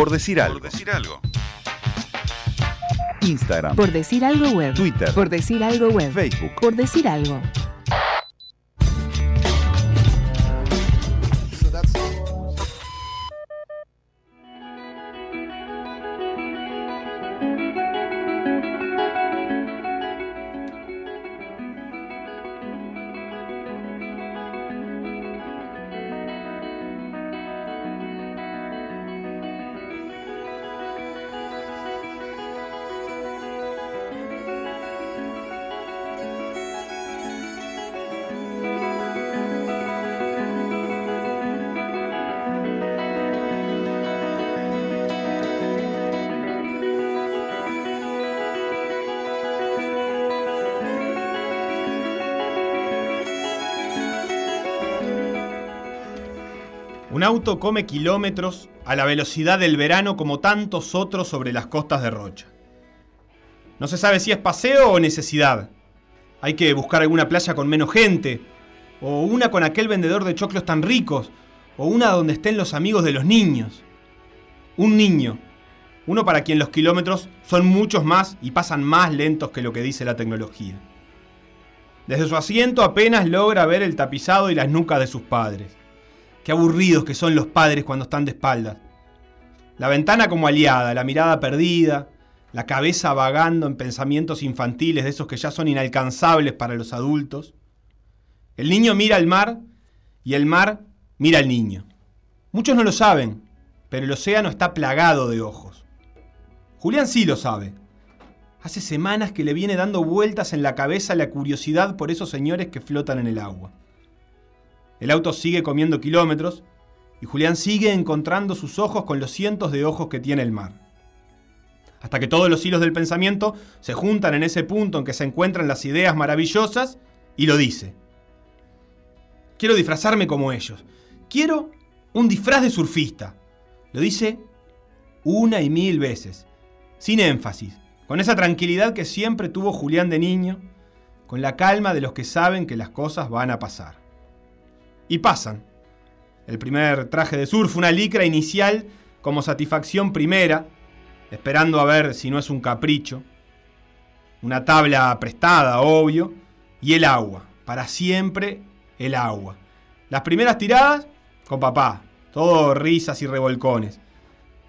Por decir algo. Por decir algo. Instagram. Por decir algo web. Twitter. Por decir algo web. Facebook. Por decir algo. Un auto come kilómetros a la velocidad del verano como tantos otros sobre las costas de Rocha. No se sabe si es paseo o necesidad. Hay que buscar alguna playa con menos gente, o una con aquel vendedor de choclos tan ricos, o una donde estén los amigos de los niños. Un niño, uno para quien los kilómetros son muchos más y pasan más lentos que lo que dice la tecnología. Desde su asiento apenas logra ver el tapizado y las nucas de sus padres. Qué aburridos que son los padres cuando están de espaldas. La ventana como aliada, la mirada perdida, la cabeza vagando en pensamientos infantiles de esos que ya son inalcanzables para los adultos. El niño mira al mar y el mar mira al niño. Muchos no lo saben, pero el océano está plagado de ojos. Julián sí lo sabe. Hace semanas que le viene dando vueltas en la cabeza la curiosidad por esos señores que flotan en el agua. El auto sigue comiendo kilómetros y Julián sigue encontrando sus ojos con los cientos de ojos que tiene el mar. Hasta que todos los hilos del pensamiento se juntan en ese punto en que se encuentran las ideas maravillosas y lo dice. Quiero disfrazarme como ellos. Quiero un disfraz de surfista. Lo dice una y mil veces, sin énfasis, con esa tranquilidad que siempre tuvo Julián de niño, con la calma de los que saben que las cosas van a pasar. Y pasan. El primer traje de surf, una licra inicial como satisfacción primera, esperando a ver si no es un capricho. Una tabla prestada, obvio, y el agua, para siempre el agua. Las primeras tiradas con papá, todo risas y revolcones.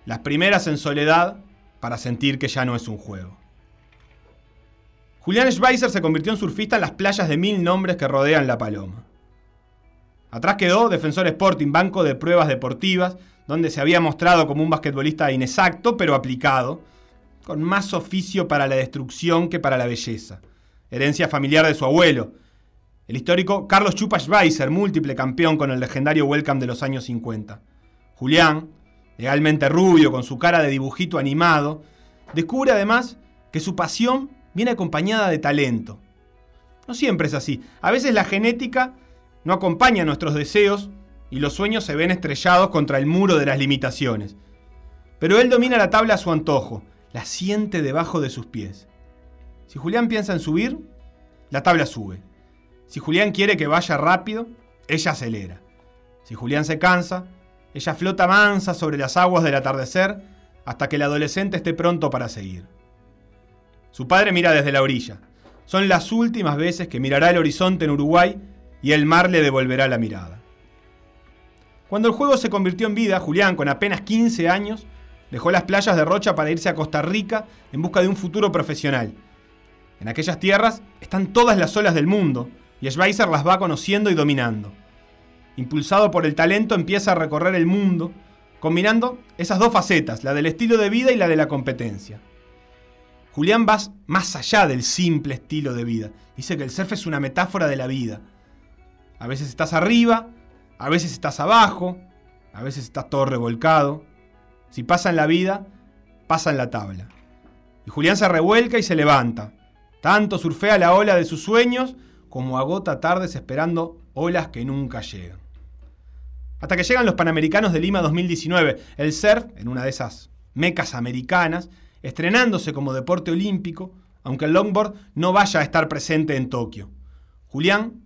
Las primeras en soledad para sentir que ya no es un juego. Julián Schweizer se convirtió en surfista en las playas de mil nombres que rodean La Paloma. Atrás quedó Defensor Sporting, banco de pruebas deportivas, donde se había mostrado como un basquetbolista inexacto, pero aplicado, con más oficio para la destrucción que para la belleza. Herencia familiar de su abuelo, el histórico Carlos Chupa Schweizer, múltiple campeón con el legendario Welcome de los años 50. Julián, legalmente rubio, con su cara de dibujito animado, descubre además que su pasión viene acompañada de talento. No siempre es así. A veces la genética no acompaña nuestros deseos y los sueños se ven estrellados contra el muro de las limitaciones. Pero él domina la tabla a su antojo, la siente debajo de sus pies. Si Julián piensa en subir, la tabla sube. Si Julián quiere que vaya rápido, ella acelera. Si Julián se cansa, ella flota mansa sobre las aguas del atardecer hasta que el adolescente esté pronto para seguir. Su padre mira desde la orilla. Son las últimas veces que mirará el horizonte en Uruguay y el mar le devolverá la mirada. Cuando el juego se convirtió en vida, Julián, con apenas 15 años, dejó las playas de Rocha para irse a Costa Rica en busca de un futuro profesional. En aquellas tierras están todas las olas del mundo y Schweizer las va conociendo y dominando. Impulsado por el talento, empieza a recorrer el mundo, combinando esas dos facetas, la del estilo de vida y la de la competencia. Julián va más allá del simple estilo de vida. Dice que el surf es una metáfora de la vida. A veces estás arriba, a veces estás abajo, a veces estás todo revolcado. Si pasa en la vida, pasa en la tabla. Y Julián se revuelca y se levanta. Tanto surfea la ola de sus sueños como agota tardes esperando olas que nunca llegan. Hasta que llegan los Panamericanos de Lima 2019, el surf, en una de esas mecas americanas, estrenándose como deporte olímpico, aunque el longboard no vaya a estar presente en Tokio. Julián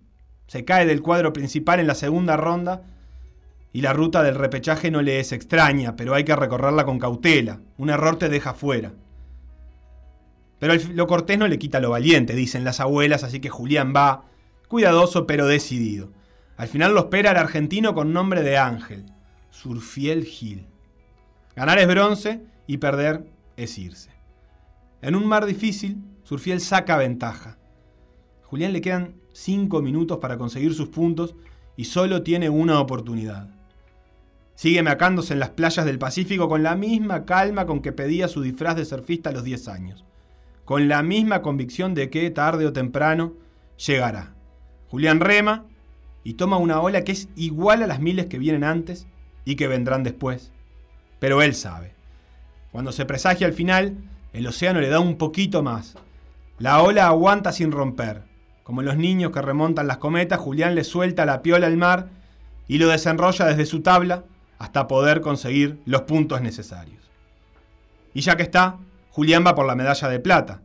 se cae del cuadro principal en la segunda ronda y la ruta del repechaje no le es extraña, pero hay que recorrerla con cautela. Un error te deja fuera. Pero lo cortés no le quita lo valiente, dicen las abuelas, así que Julián va, cuidadoso pero decidido. Al final lo espera el argentino con nombre de Ángel, Surfiel Gil. Ganar es bronce y perder es irse. En un mar difícil, Surfiel saca ventaja. Julián le quedan cinco minutos para conseguir sus puntos y solo tiene una oportunidad. Sigue macándose en las playas del Pacífico con la misma calma con que pedía su disfraz de surfista a los 10 años, con la misma convicción de que tarde o temprano llegará. Julián rema y toma una ola que es igual a las miles que vienen antes y que vendrán después. Pero él sabe. Cuando se presagia al final, el océano le da un poquito más. La ola aguanta sin romper. Como los niños que remontan las cometas, Julián le suelta la piola al mar y lo desenrolla desde su tabla hasta poder conseguir los puntos necesarios. Y ya que está, Julián va por la medalla de plata.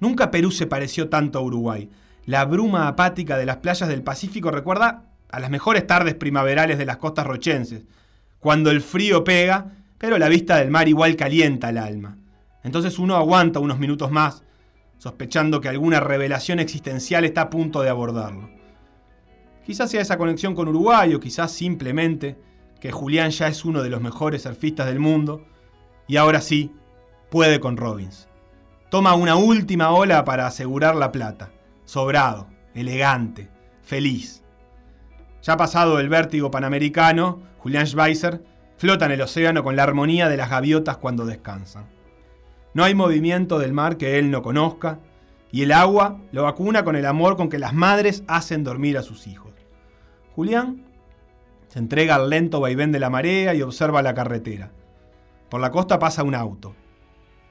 Nunca Perú se pareció tanto a Uruguay. La bruma apática de las playas del Pacífico recuerda a las mejores tardes primaverales de las costas rochenses, cuando el frío pega, pero la vista del mar igual calienta el alma. Entonces uno aguanta unos minutos más, sospechando que alguna revelación existencial está a punto de abordarlo. Quizás sea esa conexión con Uruguay o quizás simplemente que Julián ya es uno de los mejores surfistas del mundo y ahora sí puede con Robbins. Toma una última ola para asegurar la plata. Sobrado, elegante, feliz. Ya pasado el vértigo panamericano, Julián Schweizer flota en el océano con la armonía de las gaviotas cuando descansan. No hay movimiento del mar que él no conozca, y el agua lo vacuna con el amor con que las madres hacen dormir a sus hijos. Julián se entrega al lento vaivén de la marea y observa la carretera. Por la costa pasa un auto.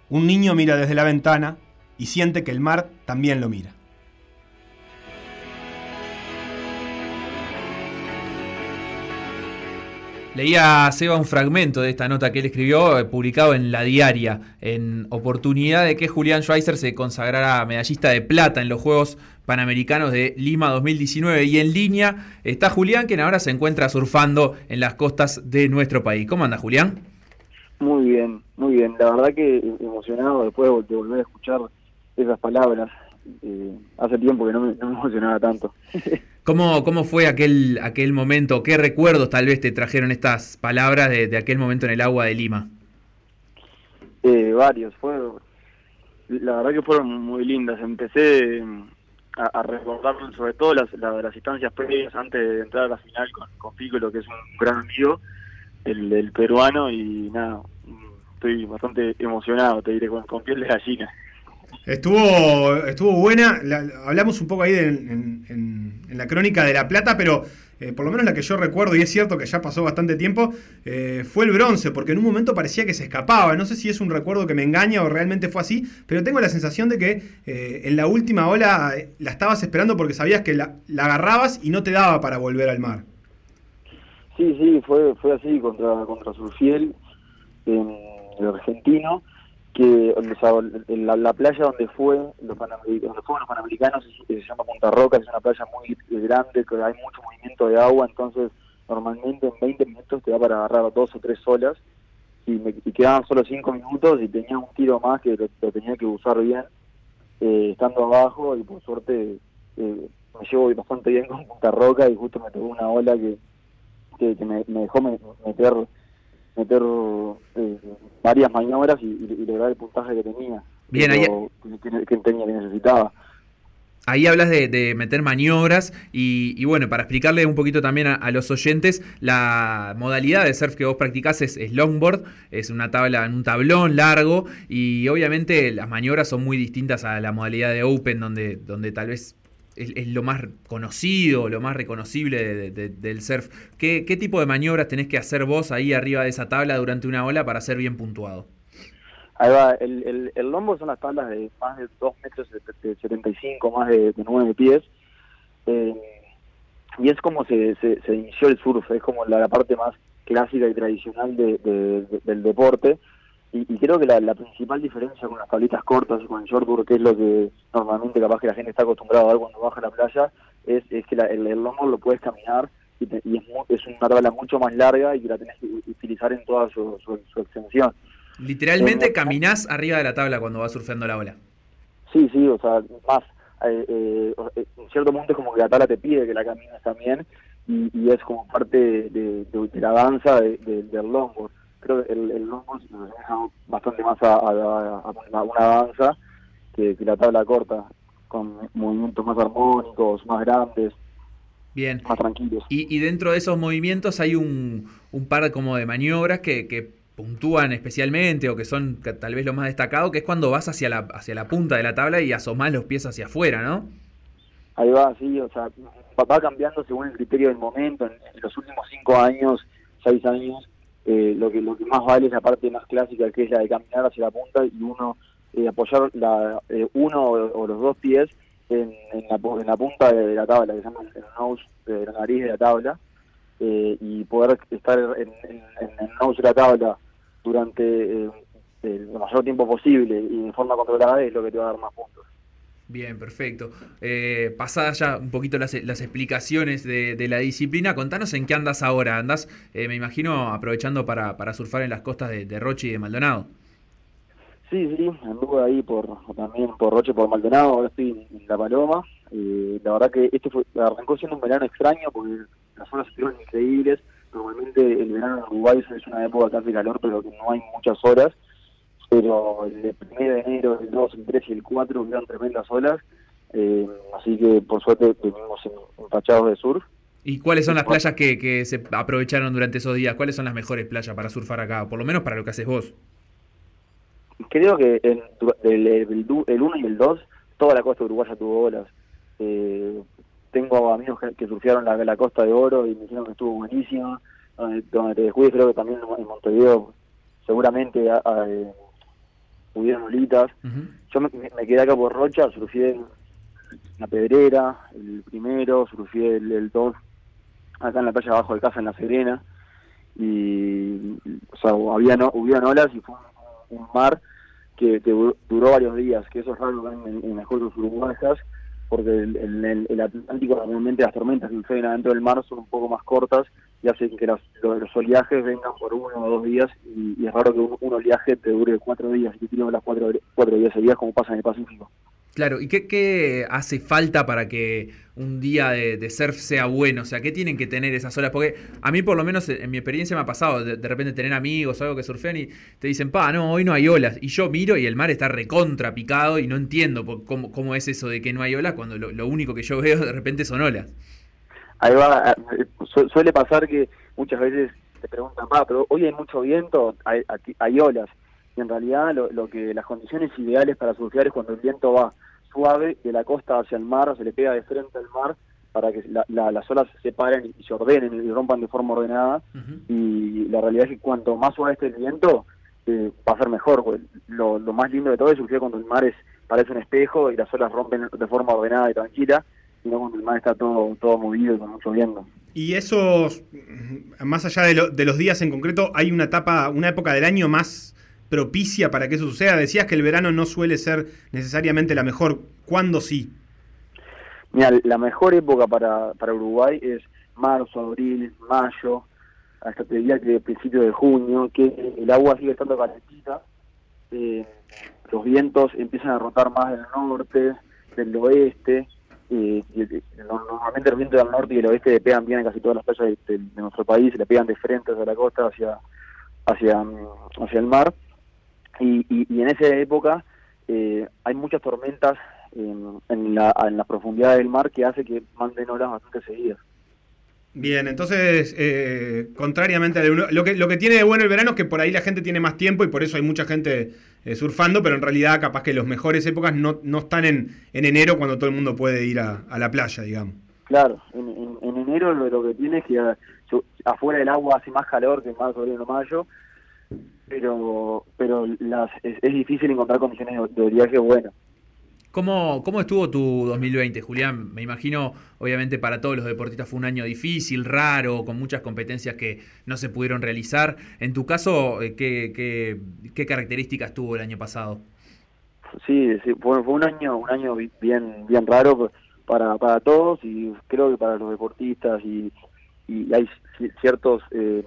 Un niño mira desde la ventana y siente que el mar también lo mira. Leía a Seba un fragmento de esta nota que él escribió, eh, publicado en La Diaria, en oportunidad de que Julián Schweizer se consagrara medallista de plata en los Juegos Panamericanos de Lima 2019. Y en línea está Julián, quien ahora se encuentra surfando en las costas de nuestro país. ¿Cómo anda, Julián? Muy bien, muy bien. La verdad que emocionado después de volver a escuchar esas palabras. Eh, hace tiempo que no me, emocionaba tanto. ¿Cómo, ¿Cómo fue aquel, aquel momento? ¿Qué recuerdos tal vez te trajeron estas palabras de, aquel momento en el agua de Lima? Eh, varios. Fue, la verdad que fueron muy lindas. Empecé a, recordar sobre todo las, las, instancias previas antes de entrar a la final con, con lo que es un gran amigo, el, peruano, y nada, estoy bastante emocionado, te diré, con, piel de gallina. Estuvo, estuvo buena, hablamos un poco ahí en, en, la crónica de La Plata, pero eh, por lo menos la que yo recuerdo, y es cierto que ya pasó bastante tiempo, eh, fue el bronce, porque en un momento parecía que se escapaba. No sé si es un recuerdo que me engaña o realmente fue así, pero tengo la sensación de que eh, en la última ola la estabas esperando porque sabías que la, agarrabas y no te daba para volver al mar. Sí, sí, fue, fue así contra, contra Surfiel, el argentino que la, la, playa donde fue los panamericanos, donde fueron los panamericanos se, llama Punta Roca, es una playa muy grande, que hay mucho movimiento de agua, entonces normalmente en 20 minutos te da para agarrar dos o tres olas y me quedaban solo 5 minutos y tenía un tiro más que lo, tenía que usar bien eh, estando abajo y por suerte eh, me llevo bastante bien con Punta Roca y justo me tocó una ola que, que, me, me, dejó meter meter eh, varias maniobras y, lograr el puntaje que tenía. Bien, ahí... que, tenía, que necesitaba. Ahí hablas de, meter maniobras y, bueno, para explicarle un poquito también a, los oyentes, la modalidad de surf que vos practicás es, es, longboard, es una tabla en un tablón largo y obviamente las maniobras son muy distintas a la modalidad de open donde, donde tal vez es, lo más conocido, lo más reconocible del surf. ¿Qué, tipo de maniobras tenés que hacer vos ahí arriba de esa tabla durante una ola para ser bien puntuado? Ahí va, el, el, lombo son las tablas de más de 2 metros de, 75, más de, 9 pies. Eh, y es como se, se, inició el surf, es como la, parte más clásica y tradicional del deporte y, creo que la, principal diferencia con las tablitas cortas y con el shortboard, que es lo que normalmente capaz que la gente está acostumbrada a ver cuando baja a la playa, es, es que el, el lomo lo puedes caminar y, te- y es, es una tabla mucho más larga y que la tenés que utilizar en toda su, su- su extensión. Literalmente Eh, caminás arriba de la tabla cuando vas surfeando la ola. Sí, sí, o sea, más, eh, eh, eh, en cierto punto es como que la tabla te pide que la camines también y, y es como parte de, de- de la danza de- de- del longboard. Creo que el, el se asemeja bastante más a, a- a- a una, danza que, que la tabla corta, con movimientos más armónicos, más grandes, Bien. más tranquilos. Y, y dentro de esos movimientos hay un, un par como de maniobras que, que puntúan especialmente o que son ca- tal vez lo más destacado, que es cuando vas hacia la, hacia la punta de la tabla y asomás los pies hacia afuera, ¿no? Ahí va, sí, o sea, va- va cambiando según el criterio del momento. En, en los últimos cinco años, seis años, eh, lo que lo que más vale es la parte más clásica, que es la de caminar hacia la punta y uno eh, apoyar la, eh, uno o, los dos pies en, en, la, en la punta de la tabla, que se llama el nose, de la nariz de la tabla, eh, y poder estar en, el nose de la tabla durante eh, el mayor tiempo posible y de forma controlada es lo que te va a dar más puntos. Bien, perfecto. Eh, pasadas ya un poquito las, las explicaciones de, de la disciplina, contanos en qué andas ahora. Andás, eh, me imagino, aprovechando para, para surfar en las costas de, Roche y de Maldonado. Sí, sí, anduve ahí por también por Roche, por Maldonado, ahora estoy en, La Paloma. Eh, la verdad que este fue, arrancó siendo un verano extraño porque las horas estuvieron increíbles. Normalmente el verano en Uruguay es una época hace calor, pero no hay muchas horas. Pero el 1 de enero, el 2, el 3 y el 4 hubieron tremendas olas. Eh, así que por suerte en- empachados de surf. ¿Y cuáles son las playas que, que se aprovecharon durante esos días? ¿Cuáles son las mejores playas para surfar acá? Por lo menos para lo que haces vos. Creo que en, el, el, el 1 y el 2, toda la costa uruguaya tuvo olas. Eh, tengo amigos que, que surfearon la, la costa de Oro y me dijeron que estuvo buenísima. Donde, donde te descuides, creo que también en Montevideo seguramente a- a, eh, hubieron olitas. Yo me, quedé acá por Rocha, surfeé en la Pedrera, el primero, surfeé el, el 2 acá en la playa abajo de casa en La Serena. Y, o sea, había no, hubieron olas y fue un, un mar que, que du- duró varios días, que eso es raro en, en las costas uruguayas, porque el- el Atlántico normalmente las tormentas que suceden adentro del mar son un poco más cortas y hacen que los, los, oleajes vengan por uno o dos días y, es raro que un, oleaje te dure cuatro días y que tiene las cuatro, cuatro días seguidas como pasa en el Pacífico. Claro, ¿y qué, qué hace falta para que un día de, surf sea bueno? O sea, ¿qué tienen que tener esas olas? Porque a mí, por lo menos, en mi experiencia me ha pasado de, de repente tener amigos o algo que surfean y te dicen, pa, no, hoy no hay olas. Y yo miro y el mar está recontra picado y no entiendo cómo, cómo es eso de que no hay olas cuando lo único que yo veo de repente son olas. Ahí va, su- suele pasar que muchas veces te preguntan, ah, pero hoy hay mucho viento, hay, olas. Y en realidad lo, lo que las condiciones ideales para surfear es cuando el viento va suave de la costa hacia el mar, o se le pega de frente al mar para que la- la- las olas se separen y se ordenen y rompan de forma ordenada. Y la realidad es que cuanto más suave esté el viento, eh, va a ser mejor. pues. Lo, lo más lindo de todo es surfear cuando el mar es parece un espejo y las olas rompen de forma ordenada y tranquila, y no cuando el mar está todo, todo movido y con mucho viento. Y esos, más allá de, lo- de los días en concreto, hay una etapa, una época del año más propicia para que eso suceda. Decías que el verano no suele ser necesariamente la mejor. ¿Cuándo sí? Mira, la mejor época para, para Uruguay es marzo, abril, mayo, hasta te diría que principio de junio, que el agua sigue estando calentita, eh, los vientos empiezan a rotar más del norte, del oeste, eh, normalmente los vientos del norte y del oeste le pegan bien a casi todas las playas de, nuestro país, le pegan de frente hacia la costa, hacia, hacia, mm, hacia el mar, y, y, en esa época eh, hay muchas tormentas en, la, en la profundidad del mar que hace que manden olas bastante seguidas. Bien, entonces, eh, contrariamente a lo que, lo que tiene de bueno el verano es que por ahí la gente tiene más tiempo y por eso hay mucha gente eh, surfando, pero en realidad capaz que las mejores épocas no, no están en, en enero cuando todo el mundo puede ir a, a la playa, digamos. Claro, en, en, en enero lo, que tiene es que su- afuera del agua hace más calor que en marzo, abril o mayo, pero pero las, es, difícil encontrar condiciones de, de oleaje buenas. ¿Cómo, ¿Cómo estuvo tu 2020, Julián? Me imagino, obviamente, para todos los deportistas fue un año difícil, raro, con muchas competencias que no se pudieron realizar. En tu caso, eh, ¿qué, qué, características tuvo el año pasado? Sí, fue, un año un año bi- bien bien raro para para todos y creo que para los deportistas y, y hay ci- ciertos eh,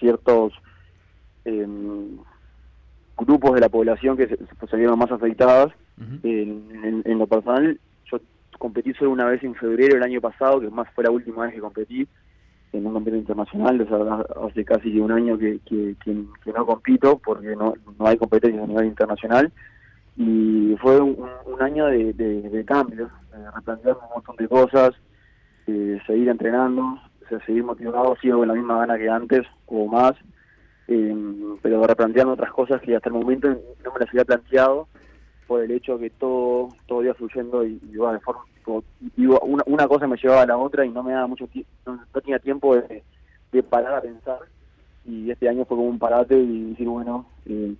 ciertos em, grupos de la población que se, se vieron más afectadas. En, en- en lo personal, yo competí solo una vez en febrero del año pasado, que más fue la última vez que competí en un campeonato internacional, o sea, hace casi un año que, que, que- que no compito porque no, no hay competencias a nivel internacional. Y fue un, un año de, de, de cambios, de replantearme un montón de cosas, eh, seguir entrenando, o sea, seguir motivado, sigo con la misma gana que antes o más, eh, pero replanteando otras cosas que hasta el momento no me las había planteado por el hecho que todo todo iba fluyendo y, y iba de forma como- digo, una, una cosa me llevaba a la otra y no me daba mucho no, no tenía tiempo de, de parar a pensar. Y este año fue como un parate y decir bueno eh,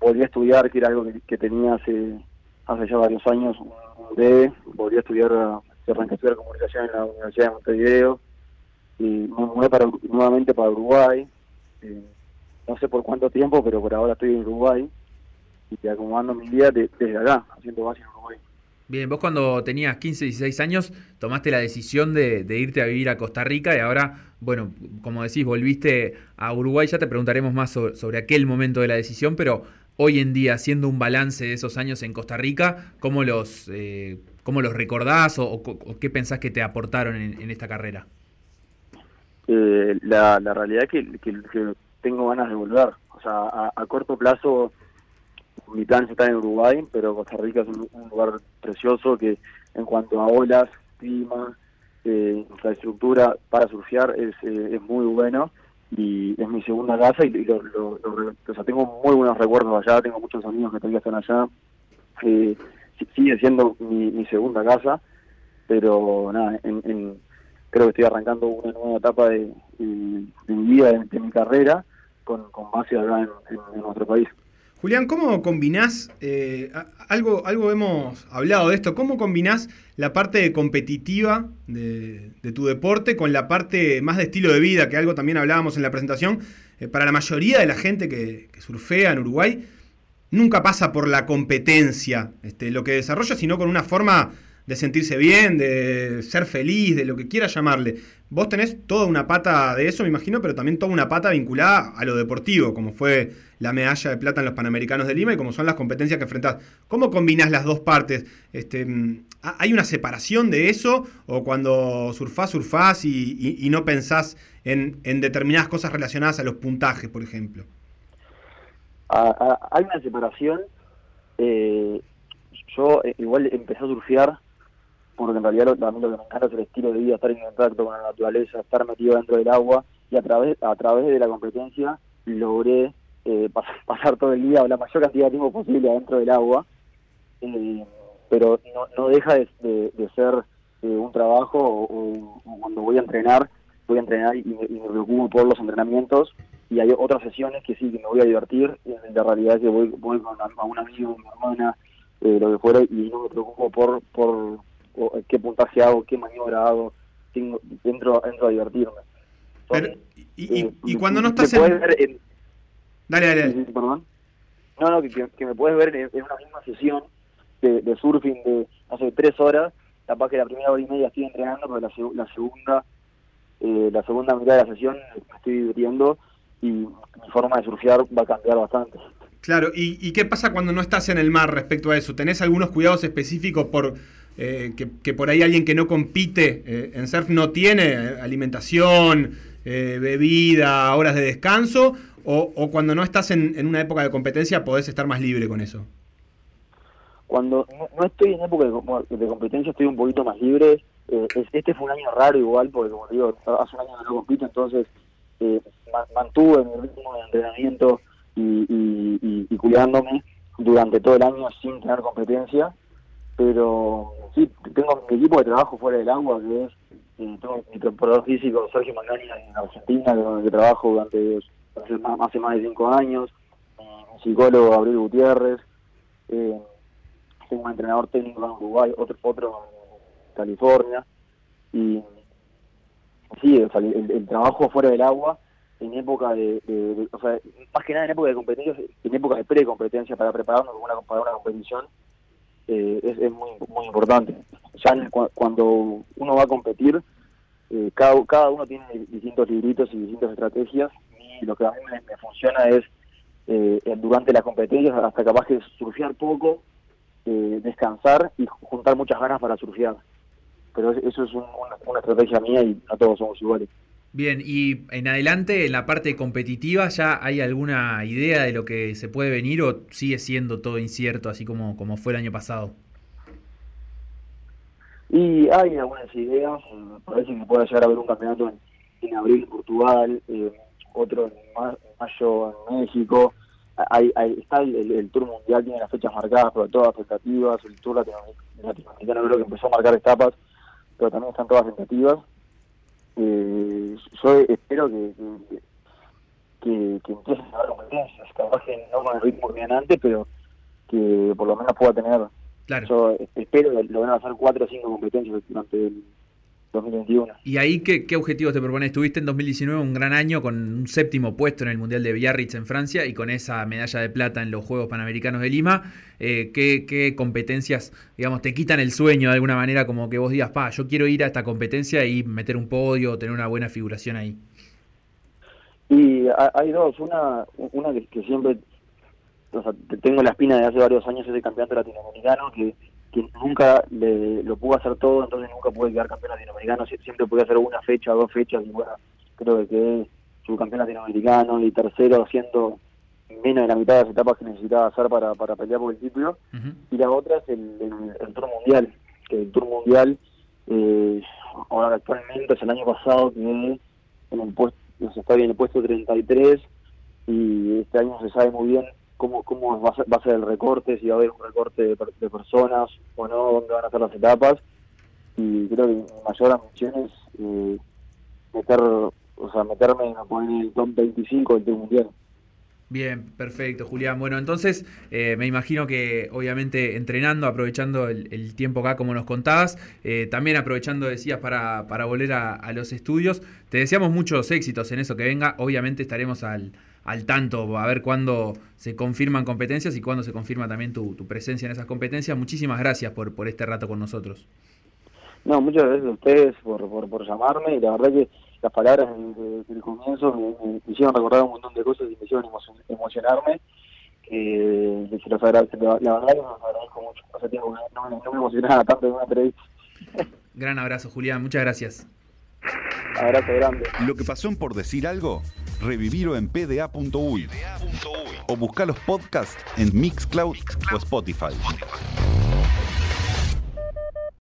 volví a estudiar que era algo que, tenía hace hace ya varios años debe volví a estudiar a- arranqué estudiar comunicación en la Universidad de Montevideo. Y me mudé para, nuevamente para Uruguay eh, no sé por cuánto tiempo pero por ahora estoy en Uruguay y acomodando mi vida de- desde acá haciendo base en Uruguay Bien, vos cuando tenías 15, 16 años tomaste la decisión de, de irte a vivir a Costa Rica y ahora, bueno, como decís, volviste a Uruguay, ya te preguntaremos más sobre, sobre aquel momento de la decisión, pero hoy en día, haciendo un balance de esos años en Costa Rica, ¿cómo los, eh, cómo los recordás o, o- o qué pensás que te aportaron en, en esta carrera? Eh, la, la realidad es que, que- que tengo ganas de volver. O sea, a, corto plazo mi plan es estar en Uruguay, pero Costa Rica es un, lugar precioso que en cuanto a olas, clima, eh, infraestructura para surfear es, eh, es muy bueno y es mi segunda casa y, lo, lo- o sea, tengo muy buenos recuerdos allá, tengo muchos amigos que todavía están allá. Eh, si- sigue siendo mi, mi segunda casa, pero nada, en, en- creo que estoy arrancando una nueva etapa de mi vida, de, de mi carrera, con, base acá en, en- nuestro país. Julián, ¿cómo combinás, eh, algo, algo hemos hablado de esto, cómo combinás la parte competitiva de, tu deporte con la parte más de estilo de vida, que algo también hablábamos en la presentación? Eh, para la mayoría de la gente que, que surfea en Uruguay, nunca pasa por la competencia este, lo que desarrolla, sino con una forma de sentirse bien, de ser feliz, de lo que quieras llamarle. Vos tenés toda una pata de eso, me imagino, pero también toda una pata vinculada a lo deportivo, como fue la medalla de plata en los Panamericanos de Lima y como son las competencias que enfrentás. ¿Cómo combinás las dos partes? Este, mm, ¿Hay una separación de eso? ¿O cuando surfás, surfás y, y- y no pensás en, en determinadas cosas relacionadas a los puntajes, por ejemplo? hay una separación. eh, yo eh, igual empecé a surfear porque en realidad lo, a mí lo que me encanta es el estilo de vida, estar en contacto con la naturaleza, estar metido dentro del agua y a través a través de la competencia logré eh, pas- pasar todo el día o la mayor cantidad de tiempo posible adentro del agua. Eh, pero no, no deja de, de- ser eh, un trabajo o, cuando voy a entrenar, voy a entrenar y me, preocupo por los entrenamientos y hay otras sesiones que sí, que me voy a divertir, en la realidad es que voy, voy con a, a un amigo, mi hermana, eh, lo que fuera, y no me preocupo por, por o, qué puntaje hago, qué maniobra hago, tengo, entro, entro a divertirme. Pero, y, y- eh, y cuando no estás en... Dale, dale, perdón. No, no, que, me puedes ver en, en una misma sesión de, de surfing de, sé, tres horas. Capaz que la primera hora y media estoy entrenando, pero la, la segunda eh, la segunda mitad de la sesión me estoy divirtiendo y mi forma de surfear va a cambiar bastante. Claro, ¿y, y qué pasa cuando no estás en el mar respecto a eso? ¿Tenés algunos cuidados específicos por eh, que, que por ahí alguien que no compite eh, en surf no tiene eh, alimentación, eh, bebida, horas de descanso? O, o cuando no estás en, una época de competencia podés estar más libre con eso? Cuando no, estoy en época de, de competencia, estoy un poquito más libre. Eh, es- este fue un año raro igual, porque como digo, hace un año que no compito, entonces ma- mantuve mi ritmo de entrenamiento y- y cuidándome durante todo el año sin tener competencia. Pero sí, tengo mi equipo de trabajo fuera del agua, que es, eh, tengo mi preparador físico, Sergio Magani, en Argentina, con que trabajo durante hace más, hace más de cinco años, eh, mi psicólogo Gabriel Gutiérrez, eh, tengo un entrenador técnico en Uruguay, otro, otro en California, y sí, el, trabajo fuera del agua, en época de, o sea, más que nada en época de competencias, en época de pre-competencia para prepararnos para una competición, eh, es, es muy, muy importante. Ya en- cu- cuando uno va a competir, eh, cada, cada uno tiene distintos libritos y distintas estrategias y lo que a mí me, funciona es eh, durante las competencias hasta capaz que surfear poco, eh, descansar y juntar muchas ganas para surfear. Pero eso es un- una estrategia mía y no todos somos iguales. Bien, y en adelante, en la parte competitiva, ¿ya hay alguna idea de lo que se puede venir o sigue siendo todo incierto, así como, como fue el año pasado? Y hay algunas ideas, eh, parece que puede llegar a haber un campeonato en, abril en Portugal, eh, otro en, ma- en mayo en México. Hay, hay- está el, Tour Mundial, tiene las fechas marcadas, pero todas tentativas. El Tour latinoamer- latinoamericano creo que empezó a marcar etapas, pero también están todas tentativas. Eh, yo espero que, que, que, que empiecen a haber competencias, capaz que no con el ritmo que antes, pero que por lo menos pueda tener Claro. yo espero lograr hacer cuatro o cinco competencias durante el 2021. ¿Y ahí qué, qué objetivos te propones? Tuviste en 2019 un gran año con un séptimo puesto en el Mundial de Biarritz en Francia y con esa medalla de plata en los Juegos Panamericanos de Lima. Eh, ¿qué, qué competencias, digamos, te quitan el sueño de alguna manera? Como que vos digas, pa, yo quiero ir a esta competencia y meter un podio, tener una buena figuración ahí. Y ha- hay dos, una una que, que siempre o sea, te- tengo la espina de hace varios años, es el campeonato latinoamericano, que, que nunca le, lo pude hacer todo, entonces nunca pude quedar campeón latinoamericano, Sie- siempre pude hacer una fecha, dos fechas, y bueno, creo que quedé subcampeón latinoamericano y tercero haciendo menos de la mitad de las etapas que necesitaba hacer para, para pelear por el título. Y la otra es el, el- el Tour Mundial, que el Tour Mundial, eh, ahora actualmente es el año pasado que en el puesto, se está en el puesto 33 y este año se sabe muy bien cómo, cómo va, a ser, el recorte, si va a haber un recorte de, per- de personas o no, dónde van a ser las etapas y creo que mi mayor ambición es eh, meter, o sea, meterme en el top 25 del Mundial. Bien, perfecto, Julián. Bueno, entonces eh, me imagino que obviamente entrenando, aprovechando el, tiempo acá como nos contabas, eh, también aprovechando, decías, para, para volver a los estudios. Te deseamos muchos éxitos en eso que venga. Obviamente estaremos al, al tanto a ver cuándo se confirman competencias y cuándo se confirma también tu, tu presencia en esas competencias. Muchísimas gracias por, por este rato con nosotros. No, muchas gracias a ustedes por, por, por llamarme y la verdad que las palabras del, del comienzo me, me hicieron recordar un montón de cosas y me hicieron emocion- emocionarme. Eh, que se los agradezco, la, la verdad que los agradezco mucho. Hace tiempo que no, no, no me emocionaba tanto en una entrevista. Gran abrazo, Julián. Muchas gracias. Abrazo grande. Lo que pasó en Por Decir Algo, Revivilo en pda.uy o buscar los podcasts en Mixcloud, o Spotify.